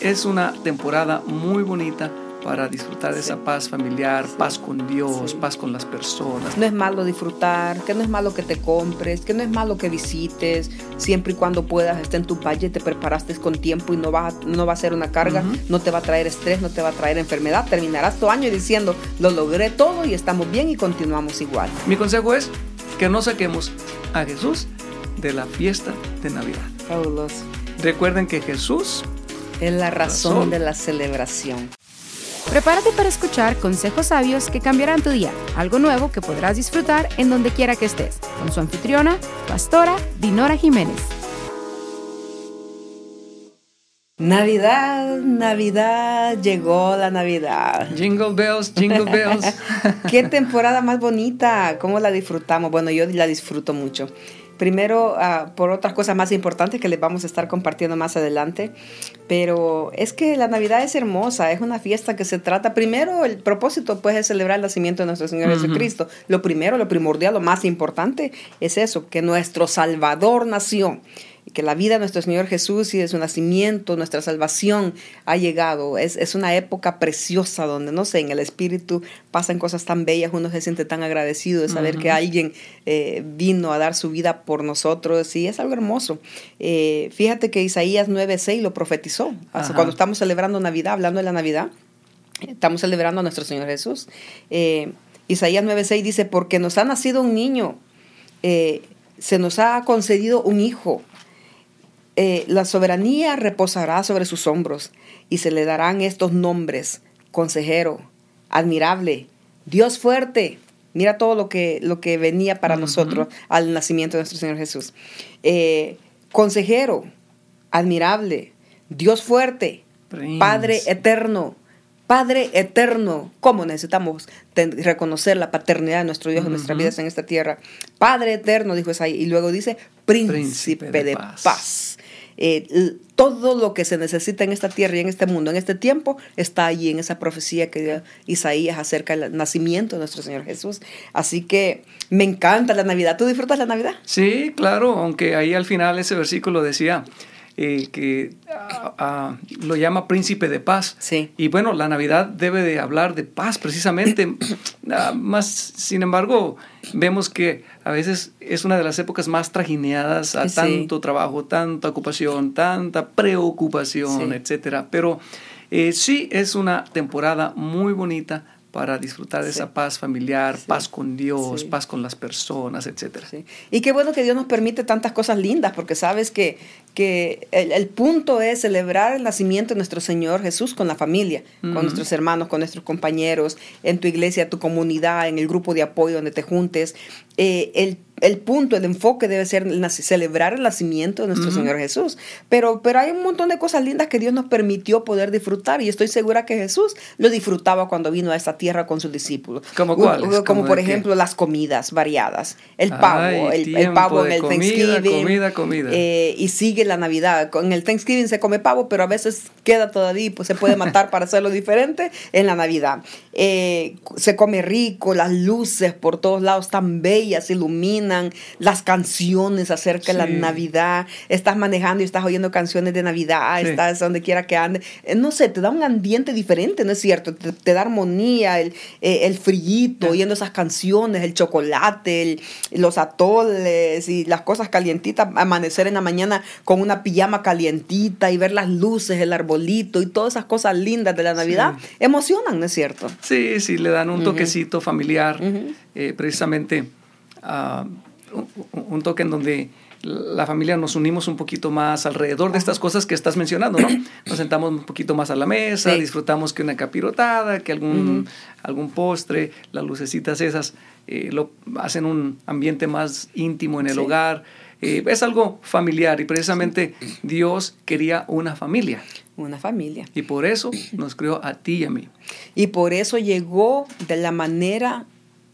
es una temporada muy bonita para disfrutar de esa paz familiar, paz con Dios, paz con las personas. No es malo disfrutar, que no es malo que te compres, que no es malo que visites, siempre y cuando puedas, esté en tu valle, te preparaste con tiempo y no va, no va a ser una carga, no te va a traer estrés, no te va a traer enfermedad. Terminarás tu año diciendo, lo logré todo y estamos bien y continuamos igual. Mi consejo es que no saquemos a Jesús de la fiesta de Navidad. Fabuloso. Recuerden que Jesús es la razón de la celebración. Prepárate para escuchar consejos sabios que cambiarán tu día, algo nuevo que podrás disfrutar en donde quiera que estés, con su anfitriona, pastora Dinora Jiménez. Navidad, Navidad, llegó la Navidad. Jingle bells, jingle bells. Qué temporada más bonita, cómo la disfrutamos. Bueno, yo la disfruto mucho. Primero, ah, por otras cosas más importantes que les vamos a estar compartiendo más adelante, pero es que la Navidad es hermosa, es una fiesta que se trata, primero el propósito pues es celebrar el nacimiento de nuestro Señor Jesucristo. Lo primero, lo primordial, lo más importante es eso, que nuestro Salvador nació que la vida de nuestro Señor Jesús y de su nacimiento, nuestra salvación ha llegado. Es, es, una época preciosa donde, no sé, en el Espíritu pasan cosas tan bellas, uno se siente tan agradecido de saber que alguien eh, vino a dar su vida por nosotros y es algo hermoso. Eh, fíjate que Isaías 9:6 lo profetizó. Cuando estamos celebrando Navidad, hablando de la Navidad, estamos celebrando a nuestro Señor Jesús. Eh, Isaías 9:6 dice, porque nos ha nacido un niño, se nos ha concedido un hijo eh, la soberanía reposará sobre sus hombros y se le darán estos nombres, consejero, admirable, Dios fuerte. Mira todo lo que, lo que venía para nosotros al nacimiento de nuestro Señor Jesús. Eh, consejero, admirable, Dios fuerte, Padre eterno, Padre eterno, ¿cómo necesitamos reconocer la paternidad de nuestro Dios en nuestras vidas en esta tierra? Padre eterno, dijo Isaí, y luego dice, príncipe, de, paz. Eh, todo lo que se necesita en esta tierra y en este mundo, en este tiempo, está allí en esa profecía que dio Isaías acerca del nacimiento de nuestro Señor Jesús. Así que me encanta la Navidad. ¿Tú disfrutas la Navidad? Sí, claro, aunque ahí al final ese versículo decía, eh, que ah, ah, lo llama príncipe de paz. Sí. Y bueno, la Navidad debe de hablar de paz precisamente. Ah, más, sin embargo, vemos que a veces es una de las épocas más trajineadas a tanto trabajo, tanta ocupación, tanta preocupación, etcétera. Pero eh, sí es una temporada muy bonita para disfrutar de esa paz familiar, paz con Dios, paz con las personas, etc. Y qué bueno que Dios nos permite tantas cosas lindas, porque sabes que, que el, punto es celebrar el nacimiento de nuestro Señor Jesús con la familia, con nuestros hermanos, con nuestros compañeros, en tu iglesia, tu comunidad, en el grupo de apoyo donde te juntes. Eh, el el punto, el enfoque debe ser celebrar el nacimiento de nuestro Señor Jesús. Pero, pero hay un montón de cosas lindas que Dios nos permitió poder disfrutar y estoy segura que Jesús lo disfrutaba cuando vino a esta tierra con sus discípulos. ¿Como cuáles? Como, por ejemplo las comidas variadas, el pavo, el, pavo en el Thanksgiving. Comida, comida. Eh, y sigue la Navidad. En el Thanksgiving se come pavo, pero a veces queda todavía, pues se puede matar para hacerlo diferente en la Navidad. Eh, se come rico, las luces por todos lados tan bellas, iluminan las canciones acerca de la Navidad, estás manejando y estás oyendo canciones de Navidad, estás donde quiera que ande, eh, no sé, te da un ambiente diferente, ¿no es cierto? Te, da armonía, el, eh, el frillito, oyendo esas canciones, el chocolate, los atoles y las cosas calientitas, amanecer en la mañana con una pijama calientita y ver las luces, el arbolito y todas esas cosas lindas de la Navidad, emocionan, ¿no es cierto? Sí, sí, le dan un toquecito familiar, eh, precisamente un, toque en donde la familia nos unimos un poquito más alrededor de estas cosas que estás mencionando, ¿no? Nos sentamos un poquito más a la mesa, disfrutamos que una capirotada, que algún, algún postre, las lucecitas esas eh, lo, hacen un ambiente más íntimo en el hogar. Eh, es algo familiar y precisamente Dios quería una familia. Una familia. Y por eso nos creó a ti y a mí. Y por eso llegó de la manera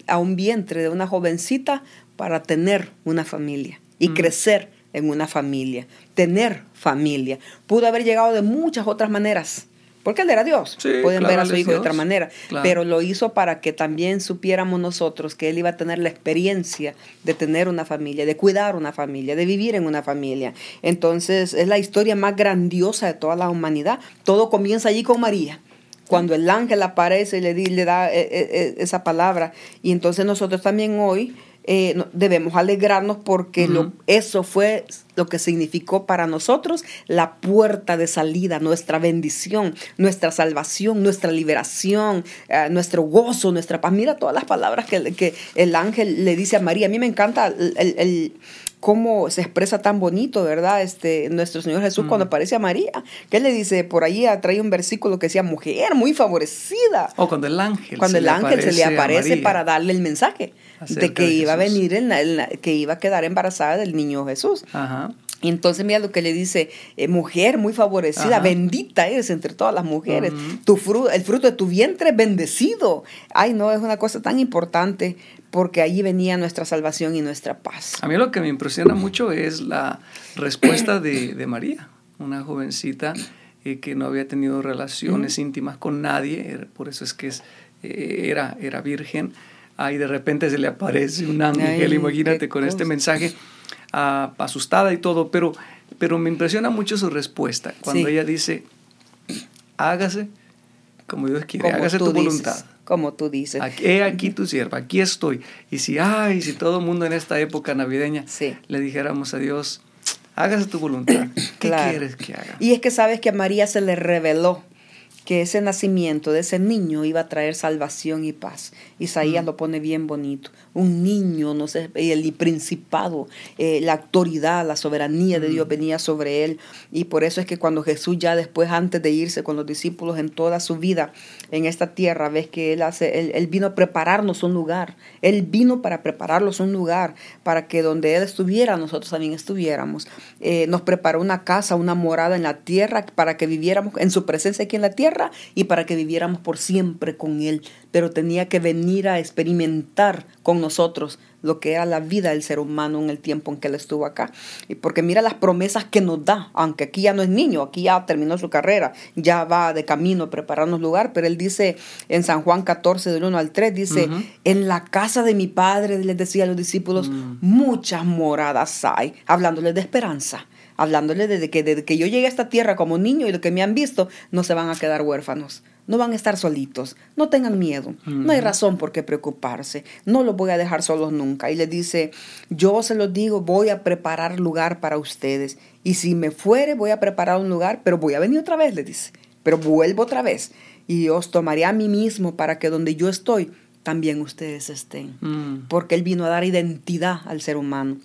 a un vientre de una jovencita para tener una familia y mm. crecer en una familia, tener familia. Pudo haber llegado de muchas otras maneras, porque él era Dios. Pueden ver a su hijo de otra manera. Pero lo hizo para que también supiéramos nosotros que él iba a tener la experiencia de tener una familia, de cuidar una familia, de vivir en una familia. Entonces es la historia más grandiosa de toda la humanidad. Todo comienza allí con María cuando el ángel aparece y le, le da eh, eh, eh, esa palabra. Y entonces nosotros también hoy debemos alegrarnos porque lo, eso fue lo que significó para nosotros la puerta de salida, nuestra bendición, nuestra salvación, nuestra liberación, nuestro gozo, nuestra paz. Mira todas las palabras que, que, el ángel le dice a María. A mí me encanta el cómo se expresa tan bonito, ¿verdad? Este, nuestro Señor Jesús cuando mm. aparece a María, que le dice, por ahí trae un versículo que decía, mujer muy favorecida. O cuando el ángel. Cuando el ángel se le aparece para darle el mensaje de que iba a venir, en que iba a quedar embarazada del niño Jesús. Ajá. Y entonces mira lo que le dice, eh, mujer muy favorecida, bendita eres entre todas las mujeres, tu fruto, el fruto de tu vientre bendecido. Ay, no, es una cosa tan importante porque allí venía nuestra salvación y nuestra paz. A mí lo que me impresiona mucho es la respuesta de, María, una jovencita eh, que no había tenido relaciones íntimas con nadie, por eso es que es, eh, era, era virgen. Ahí de repente se le aparece un ángel, imagínate, con este mensaje, asustada y todo, pero, pero me impresiona mucho su respuesta, cuando ella dice, hágase como Dios quiere, hágase tu voluntad como tú dices. Aquí, he aquí tu sierva, aquí estoy. Y si, ay, si todo el mundo en esta época navideña le dijéramos a Dios, hágase tu voluntad, ¿qué quieres que haga? Y es que sabes que a María se le reveló que ese nacimiento de ese niño iba a traer salvación y paz. Isaías mm. lo pone bien bonito. Un niño, no sé, el principado, eh, la autoridad, la soberanía de Dios mm. venía sobre él. Y por eso es que cuando Jesús ya después, antes de irse con los discípulos en toda su vida en esta tierra, ves que él, hace, él, vino a prepararnos un lugar. Él vino para prepararnos un lugar, para que donde Él estuviera, nosotros también estuviéramos. Eh, nos preparó una casa, una morada en la tierra, para que viviéramos en su presencia aquí en la tierra y para que viviéramos por siempre con Él. Pero tenía que venir a experimentar con nosotros lo que era la vida del ser humano en el tiempo en que Él estuvo acá. Y porque mira las promesas que nos da, aunque aquí ya no es niño, aquí ya terminó su carrera, ya va de camino a prepararnos lugar, pero Él dice en San Juan 14, del 1 al 3, dice, en la casa de mi Padre, les decía a los discípulos, mm. muchas moradas hay, hablándoles de esperanza hablándole desde que, desde que yo llegué a esta tierra como niño y lo que me han visto, no se van a quedar huérfanos, no van a estar solitos, no tengan miedo, no hay razón por qué preocuparse, no los voy a dejar solos nunca. Y le dice, yo se los digo, voy a preparar lugar para ustedes, y si me fuere voy a preparar un lugar, pero voy a venir otra vez, le dice, pero vuelvo otra vez, y os tomaré a mí mismo para que donde yo estoy, también ustedes estén, mm. porque Él vino a dar identidad al ser humano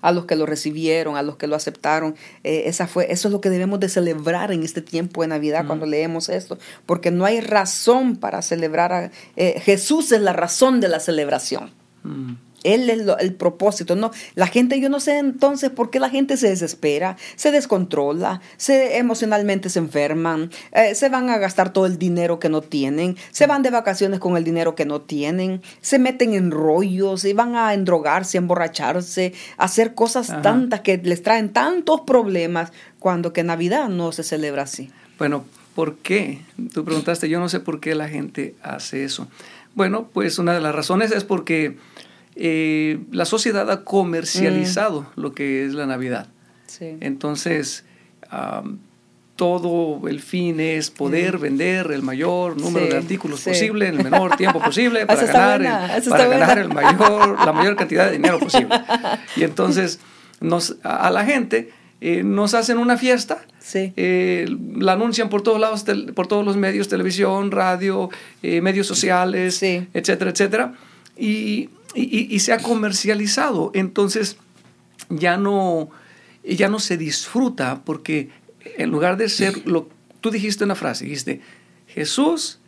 a los que lo recibieron, a los que lo aceptaron. Eh, esa fue, eso es lo que debemos de celebrar en este tiempo de Navidad cuando leemos esto, porque no hay razón para celebrar. Eh, Jesús es la razón de la celebración. Él es el propósito, ¿no? La gente, yo no sé entonces por qué la gente se desespera, se descontrola, se emocionalmente se enferman, eh, se van a gastar todo el dinero que no tienen, se van de vacaciones con el dinero que no tienen, se meten en rollos y van a endrogarse, a emborracharse, a hacer cosas tantas que les traen tantos problemas cuando que Navidad no se celebra así. Bueno, ¿por qué? Tú preguntaste, yo no sé por qué la gente hace eso. Bueno, pues una de las razones es porque eh, la sociedad ha comercializado mm. lo que es la Navidad. Entonces, todo el fin es poder mm. vender el mayor número de artículos posible en el menor tiempo posible para ganar, para ganar el mayor, la mayor cantidad de dinero posible. Y entonces nos, a, la gente eh, nos hacen una fiesta, eh, la anuncian por todos lados, por todos los medios, televisión, radio, medios sociales, etcétera, etcétera. Y y, se ha comercializado. Entonces ya no, ya no se disfruta porque en lugar de ser lo tú dijiste una frase, dijiste, Jesús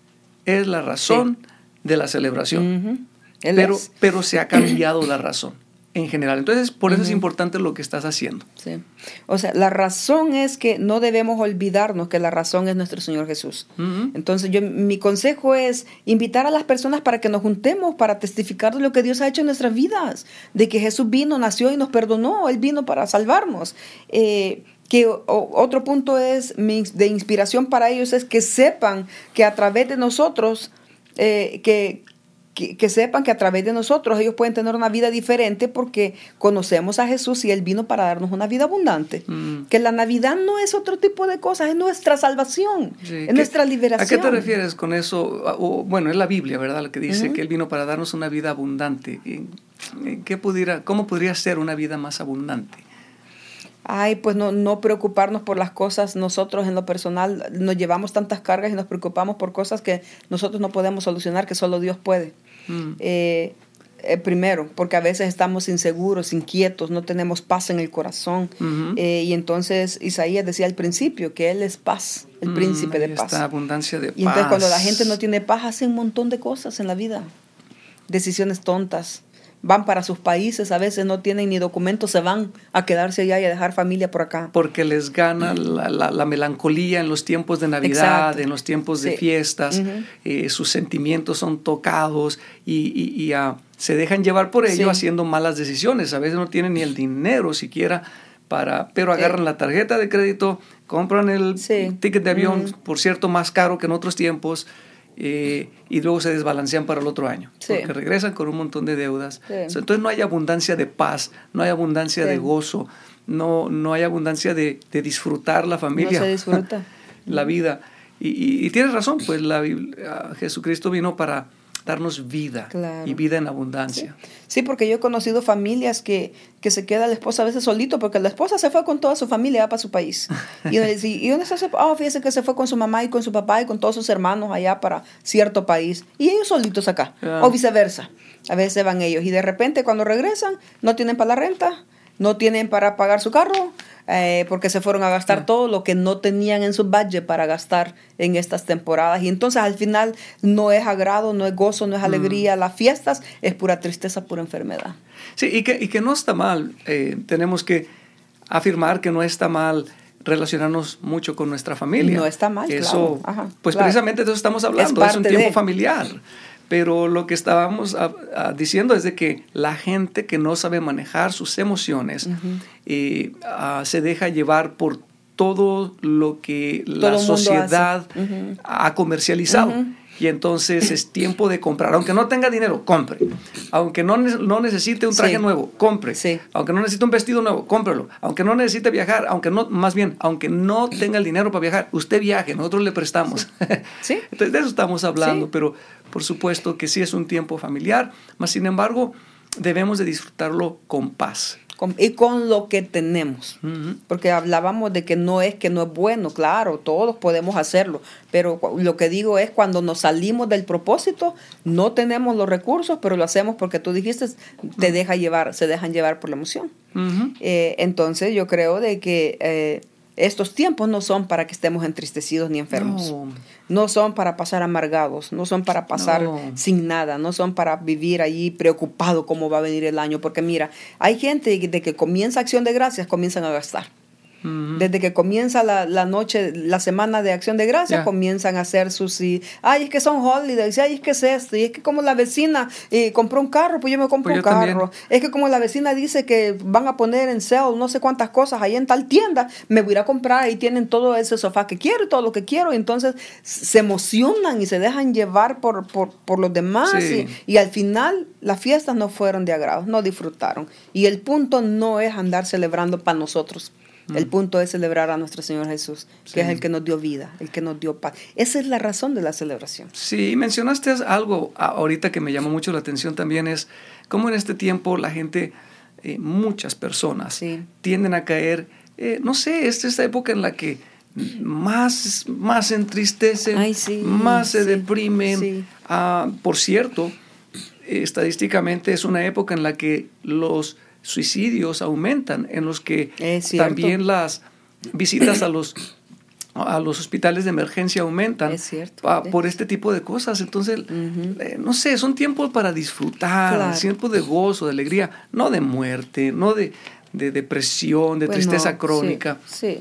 es la razón de la celebración. pero, pero se ha cambiado la razón en general. Entonces, por eso es importante lo que estás haciendo. Sí. O sea, la razón es que no debemos olvidarnos que la razón es nuestro Señor Jesús. Entonces, yo, mi consejo es invitar a las personas para que nos juntemos, para testificar de lo que Dios ha hecho en nuestras vidas, de que Jesús vino, nació y nos perdonó, Él vino para salvarnos. Eh, que otro punto es de inspiración para ellos es que sepan que a través de nosotros, eh, que, que, sepan que a través de nosotros ellos pueden tener una vida diferente porque conocemos a Jesús y Él vino para darnos una vida abundante. Mm. Que la Navidad no es otro tipo de cosas, es nuestra salvación, es nuestra liberación. ¿A qué te refieres con eso? bueno, es la Biblia, ¿verdad? La que dice que Él vino para darnos una vida abundante. ¿Qué pudiera, ¿Cómo podría ser una vida más abundante? Ay, pues no, no preocuparnos por las cosas. Nosotros en lo personal nos llevamos tantas cargas y nos preocupamos por cosas que nosotros no podemos solucionar, que solo Dios puede. Mm. Eh, eh, primero, porque a veces estamos inseguros, inquietos, no tenemos paz en el corazón. Eh, y entonces Isaías decía al principio que Él es paz, el mm, príncipe de paz. abundancia de y entonces cuando la gente no tiene paz, hace un montón de cosas en la vida. Decisiones tontas, van para sus países, a veces no tienen ni documentos, se van a quedarse allá y a dejar familia por acá. Porque les gana la, melancolía en los tiempos de Navidad, en los tiempos de fiestas, eh, sus sentimientos son tocados y, ah, se dejan llevar por ello haciendo malas decisiones. A veces no tienen ni el dinero siquiera para, pero agarran la tarjeta de crédito, compran el ticket de avión, por cierto, más caro que en otros tiempos eh, y luego se desbalancean para el otro año, porque regresan con un montón de deudas. Entonces no hay abundancia de paz, no hay abundancia de gozo, no, no hay abundancia de, de disfrutar la familia, no se disfruta. la vida. Y, y, tienes razón, pues la, Jesucristo vino para darnos vida y vida en abundancia. Sí. porque yo he conocido familias que, que se queda la esposa a veces solito porque la esposa se fue con toda su familia para su país. Y, y, y uno se oh, fíjese que se fue con su mamá y con su papá y con todos sus hermanos allá para cierto país. Y ellos solitos acá, o viceversa. A veces van ellos y de repente cuando regresan no tienen para la renta, no tienen para pagar su carro, eh, porque se fueron a gastar todo lo que no tenían en su budget para gastar en estas temporadas. Y entonces al final no es agrado, no es gozo, no es alegría. Las fiestas es pura tristeza, pura enfermedad. Sí, y que, y que no está mal. Eh, tenemos que afirmar que no está mal relacionarnos mucho con nuestra familia. No está mal, Eso, pues precisamente de eso estamos hablando, es, un tiempo familiar. Pero lo que estábamos ah, diciendo es de que la gente que no sabe manejar sus emociones eh, ah, se deja llevar por todo lo que la sociedad ha comercializado. Y entonces es tiempo de comprar. Aunque no tenga dinero, compre. Aunque no, no necesite un traje nuevo, compre. Aunque no necesite un vestido nuevo, cómprelo. Aunque no necesite viajar, aunque no, más bien, aunque no tenga el dinero para viajar, usted viaje, nosotros le prestamos. Sí. entonces de eso estamos hablando, pero por supuesto que sí es un tiempo familiar, mas sin embargo debemos de disfrutarlo con paz y con lo que tenemos. Porque hablábamos de que no es que no es bueno, claro, todos podemos hacerlo, pero lo que digo es cuando nos salimos del propósito, no tenemos los recursos, pero lo hacemos porque tú dijiste, te deja llevar, se dejan llevar por la emoción. Eh, entonces yo creo de que eh, estos tiempos no son para que estemos entristecidos ni enfermos. No, son para pasar amargados, no son para pasar sin nada, no son para vivir allí preocupado cómo va a venir el año. Porque mira, hay gente de que comienza acción de gracias, comienzan a gastar. Desde que comienza la, la, noche, la semana de acción de gracias, comienzan a hacer sus... ay, es que son holidays, ay, es que es esto, y es que como la vecina eh, compró un carro, pues yo me compro pues un carro. Es que como la vecina dice que van a poner en sale no sé cuántas cosas ahí en tal tienda, me voy a ir a comprar, y tienen todo ese sofá que quiero y todo lo que quiero, y entonces se emocionan y se dejan llevar por, por, por los demás, y, y al final las fiestas no fueron de agrado, no disfrutaron. Y el punto no es andar celebrando para nosotros el punto es celebrar a nuestro Señor Jesús, que es el que nos dio vida, el que nos dio paz. Esa es la razón de la celebración. Sí, mencionaste algo ahorita que me llamó mucho la atención también, es cómo en este tiempo la gente, eh, muchas personas, tienden a caer, eh, no sé, es esta época en la que más, más se entristecen, más se deprimen. Ah, por cierto, estadísticamente es una época en la que los suicidios aumentan, en los que también las visitas a los a los hospitales de emergencia aumentan por este tipo de cosas. Entonces, eh, no sé, son tiempos para disfrutar, tiempos de gozo, de alegría, no de muerte, no de, depresión, de tristeza crónica. Sí,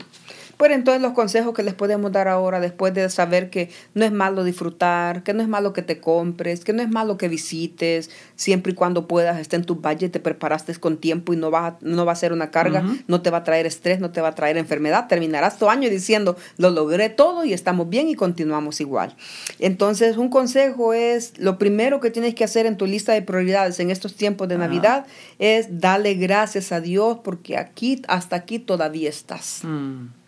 Pero entonces los consejos que les podemos dar ahora, después de saber que no es malo disfrutar, que no es malo que te compres, que no es malo que visites, siempre y cuando puedas, esté en tu valle, te preparaste con tiempo y no va, no va a ser una carga, no te va a traer estrés, no te va a traer enfermedad, terminarás tu año diciendo, lo logré todo y estamos bien y continuamos igual. Entonces, un consejo es, lo primero que tienes que hacer en tu lista de prioridades en estos tiempos de Navidad es darle gracias a Dios porque aquí, hasta aquí todavía estás. Mm.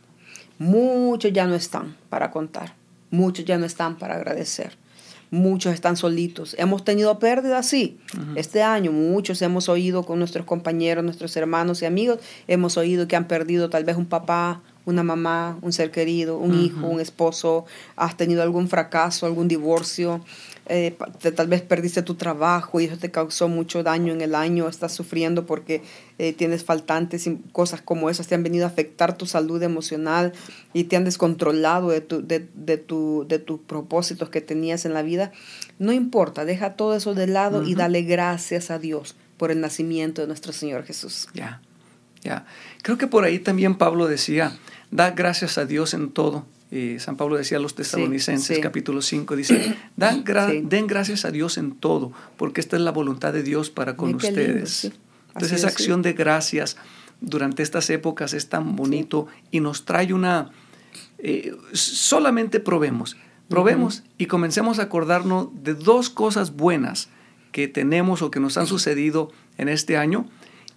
Muchos ya no están para contar, muchos ya no están para agradecer, muchos están solitos. Hemos tenido pérdidas, sí. Este año muchos hemos oído con nuestros compañeros, nuestros hermanos y amigos, hemos oído que han perdido tal vez un papá, una mamá, un ser querido, un hijo, un esposo, has tenido algún fracaso, algún divorcio, eh, tal vez perdiste tu trabajo y eso te causó mucho daño en el año, estás sufriendo porque eh, tienes faltantes y cosas como esas te han venido a afectar tu salud emocional y te han descontrolado de, tu, de, de, tu, de tus propósitos que tenías en la vida. No importa, deja todo eso de lado y dale gracias a Dios por el nacimiento de nuestro Señor Jesús. Ya, ya. Creo que por ahí también Pablo decía, da gracias a Dios en todo San Pablo decía a los tesalonicenses, capítulo 5, dice, Dan den gracias a Dios en todo, porque esta es la voluntad de Dios para con ustedes. Entonces esa acción de gracias durante estas épocas es tan bonito y nos trae una... Eh, solamente probemos, probemos y comencemos a acordarnos de dos cosas buenas que tenemos o que nos han sucedido en este año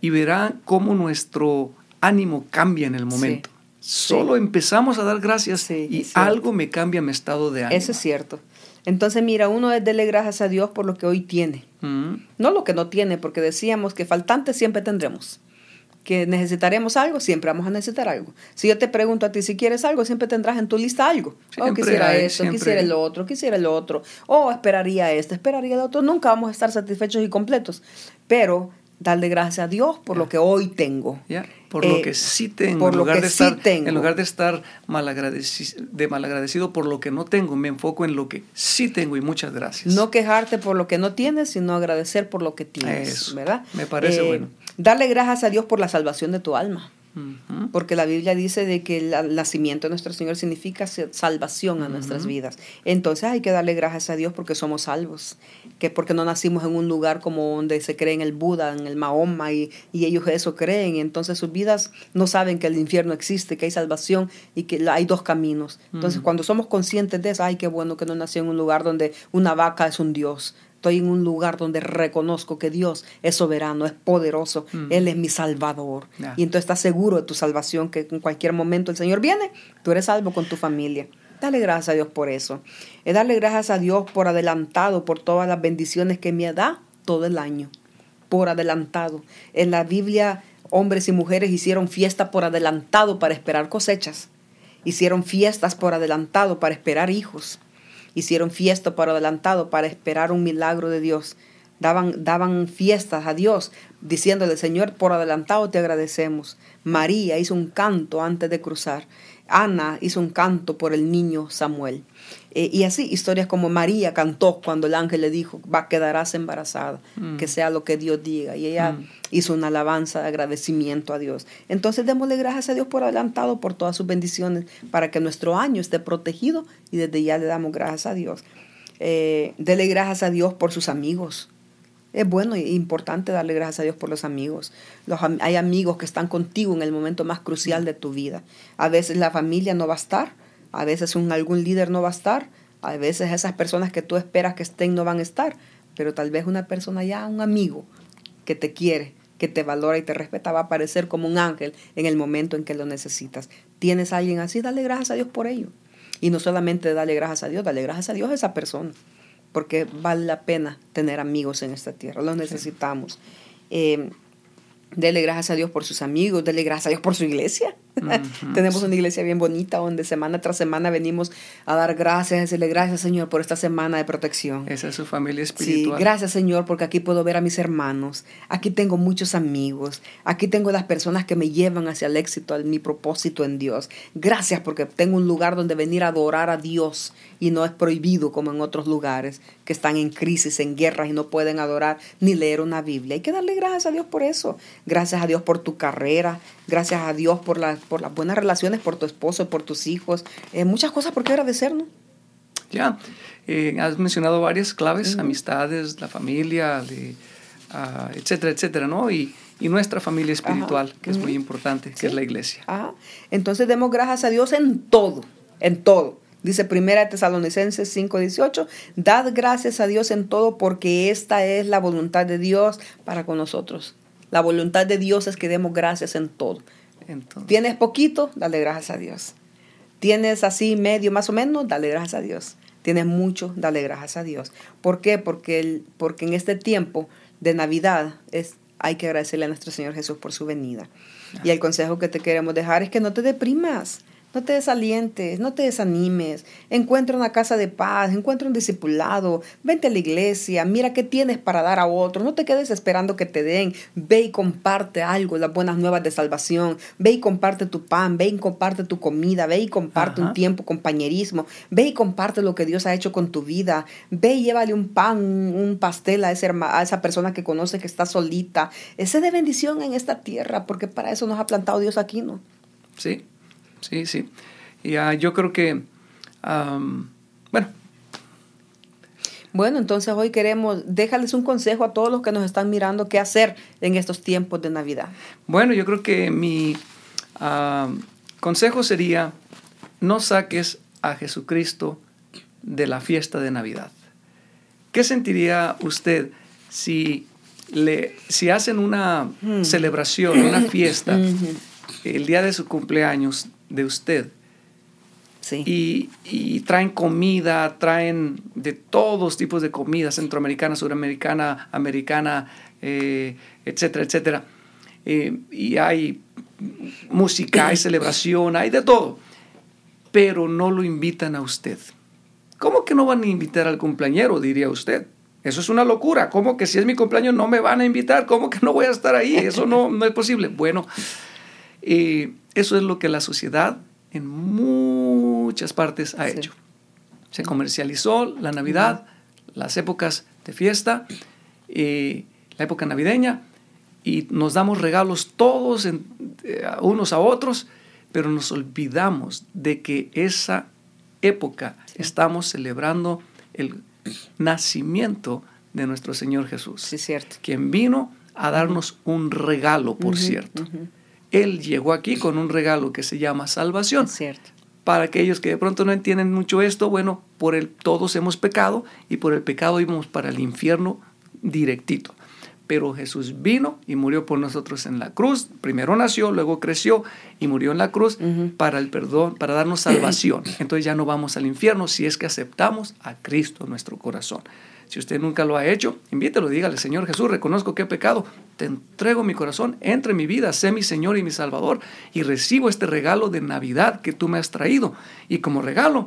y verán cómo nuestro ánimo cambia en el momento. Solo empezamos a dar gracias y algo me cambia mi estado de ánimo. Eso es cierto. Entonces, mira, uno es darle gracias a Dios por lo que hoy tiene. Mm. No lo que no tiene, porque decíamos que faltantes siempre tendremos. Que necesitaremos algo, siempre vamos a necesitar algo. Si yo te pregunto a ti si quieres algo, siempre tendrás en tu lista algo. oh, quisiera esto, quisiera el otro, quisiera el otro. O oh, esperaría esto, esperaría el otro. Nunca vamos a estar satisfechos y completos. Pero darle gracias a Dios por lo que hoy tengo. Por lo eh, que sí tengo. en lugar de estar, En lugar de estar malagradecido, de malagradecido por lo que no tengo, me enfoco en lo que sí tengo y muchas gracias. No quejarte por lo que no tienes, sino agradecer por lo que tienes. ¿Verdad? Me parece eh, bueno. Darle gracias a Dios por la salvación de tu alma. Porque la Biblia dice de que el nacimiento de nuestro Señor significa salvación a nuestras vidas. Entonces hay que darle gracias a Dios porque somos salvos, que porque no nacimos en un lugar como donde se cree en el Buda, en el Mahoma, y, y ellos eso creen. Entonces sus vidas no saben que el infierno existe, que hay salvación y que hay dos caminos. Entonces cuando somos conscientes de eso, ay, qué bueno que no nació en un lugar donde una vaca es un Dios estoy en un lugar donde reconozco que Dios es soberano, es poderoso, mm. Él es mi salvador. Y entonces estás seguro de tu salvación, que en cualquier momento el Señor viene, tú eres salvo con tu familia. Dale gracias a Dios por eso. Es darle gracias a Dios por adelantado, por todas las bendiciones que me da todo el año. Por adelantado. En la Biblia, hombres y mujeres hicieron fiesta por adelantado para esperar cosechas. Hicieron fiestas por adelantado para esperar hijos hicieron fiesta por adelantado para esperar un milagro de Dios. Daban, daban fiestas a Dios, diciéndole, Señor, por adelantado te agradecemos. María hizo un canto antes de cruzar. Ana hizo un canto por el niño Samuel. Eh, y así, historias como María cantó cuando el ángel le dijo, va, quedarás embarazada, mm. que sea lo que Dios diga. Y ella mm. hizo una alabanza de agradecimiento a Dios. Entonces démosle gracias a Dios por adelantado, por todas sus bendiciones, para que nuestro año esté protegido y desde ya le damos gracias a Dios. Eh, dele gracias a Dios por sus amigos. Es bueno e importante darle gracias a Dios por los amigos. Hay amigos que están contigo en el momento más crucial de tu vida. A veces la familia no va a estar, a veces un, algún líder no va a estar, a veces esas personas que tú esperas que estén no van a estar, pero tal vez una persona ya, un amigo que te quiere, que te valora y te respeta, va a aparecer como un ángel en el momento en que lo necesitas. ¿Tienes alguien así? Dale gracias a Dios por ello. Y no solamente dale gracias a Dios, dale gracias a Dios a esa persona porque vale la pena tener amigos en esta tierra, los necesitamos. Eh, dele gracias a Dios por sus amigos, dele gracias a Dios por su iglesia. Tenemos una iglesia bien bonita donde semana tras semana venimos a dar gracias, a decirle gracias Señor por esta semana de protección. Esa es su familia espiritual. Sí, gracias Señor porque aquí puedo ver a mis hermanos, aquí tengo muchos amigos, aquí tengo las personas que me llevan hacia el éxito, a mi propósito en Dios. Gracias porque tengo un lugar donde venir a adorar a Dios y no es prohibido como en otros lugares que están en crisis, en guerras y no pueden adorar ni leer una Biblia. Hay que darle gracias a Dios por eso. Gracias a Dios por tu carrera, gracias a Dios por la por las buenas relaciones, por tu esposo, por tus hijos. Eh, muchas cosas por qué agradecer, ¿no? Ya, eh, has mencionado varias claves, amistades, la familia, ah, etcétera, etcétera, ¿no? Y, y nuestra familia espiritual, que es muy importante, que es la iglesia. Entonces demos gracias a Dios en todo, en todo. Dice Primera Tesalonicenses 5:18, dad gracias a Dios en todo porque esta es la voluntad de Dios para con nosotros. La voluntad de Dios es que demos gracias en todo. Tienes poquito, dale gracias a Dios. Tienes así medio más o menos, dale gracias a Dios. Tienes mucho, dale gracias a Dios. ¿Por qué? Porque, el, porque en este tiempo de Navidad es, hay que agradecerle a nuestro Señor Jesús por su venida. Y el consejo que te queremos dejar es que no te deprimas. No te desalientes, no te desanimes. Encuentra una casa de paz, encuentra un discipulado, vente a la iglesia, mira qué tienes para dar a otros. No te quedes esperando que te den. Ve y comparte algo, las buenas nuevas de salvación. Ve y comparte tu pan, ve y comparte tu comida, ve y comparte un tiempo, compañerismo. Ve y comparte lo que Dios ha hecho con tu vida. Ve y llévale un pan, un pastel a, ese, a esa persona que conoce que está solita. Ese de bendición en esta tierra, porque para eso nos ha plantado Dios aquí, ¿no? Sí, sí, sí. Y uh, yo creo que, bueno. Bueno, entonces hoy queremos, déjales un consejo a todos los que nos están mirando qué hacer en estos tiempos de Navidad. Bueno, yo creo que mi consejo sería, no saques a Jesucristo de la fiesta de Navidad. ¿Qué sentiría usted si, le, si hacen una hmm. celebración, una fiesta, el día de su cumpleaños de usted. Y, traen comida, traen de todos tipos de comida, centroamericana, suramericana, americana, eh, etcétera, etcétera. Eh, y hay música, hay celebración, hay de todo. Pero no lo invitan a usted. ¿Cómo que no van a invitar al cumpleañero, diría usted? Eso es una locura. ¿Cómo que si es mi cumpleaños no me van a invitar? ¿Cómo que no voy a estar ahí? Eso no, no es posible. Bueno, eh, eso es lo que la sociedad en muchas partes ha hecho. Se comercializó la Navidad, las épocas de fiesta, eh, la época navideña, y nos damos regalos todos eh, unos a otros, pero nos olvidamos de que esa época estamos celebrando el nacimiento de nuestro Señor Jesús. Sí, cierto. Quien vino a darnos un regalo, por cierto. Él llegó aquí con un regalo que se llama salvación. cierto. Para aquellos que de pronto no entienden mucho esto, bueno, por el todos hemos pecado y por el pecado íbamos para el infierno directito. Pero Jesús vino y murió por nosotros en la cruz. Primero nació, luego creció y murió en la cruz para el perdón, para darnos salvación. Entonces ya no vamos al infierno si es que aceptamos a Cristo en nuestro corazón. Si usted nunca lo ha hecho, invítelo, dígale, Señor Jesús, reconozco que he pecado, te entrego mi corazón, entre en mi vida, sé mi Señor y mi Salvador y recibo este regalo de Navidad que tú me has traído. Y como regalo,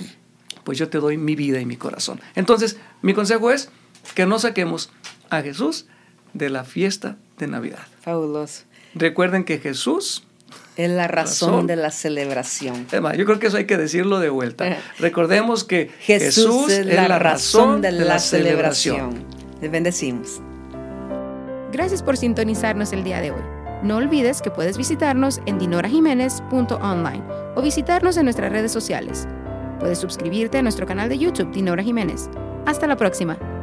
pues yo te doy mi vida y mi corazón. Entonces, mi consejo es que no saquemos a Jesús de la fiesta de Navidad. Fabuloso. Recuerden que Jesús es la razón, de la celebración. yo creo que eso hay que decirlo de vuelta. Recordemos que Jesús, es, la, razón de la, celebración. Les bendecimos. Gracias por sintonizarnos el día de hoy. No olvides que puedes visitarnos en dinorajiménez.online o visitarnos en nuestras redes sociales. Puedes suscribirte a nuestro canal de YouTube Dinora Jiménez. Hasta la próxima.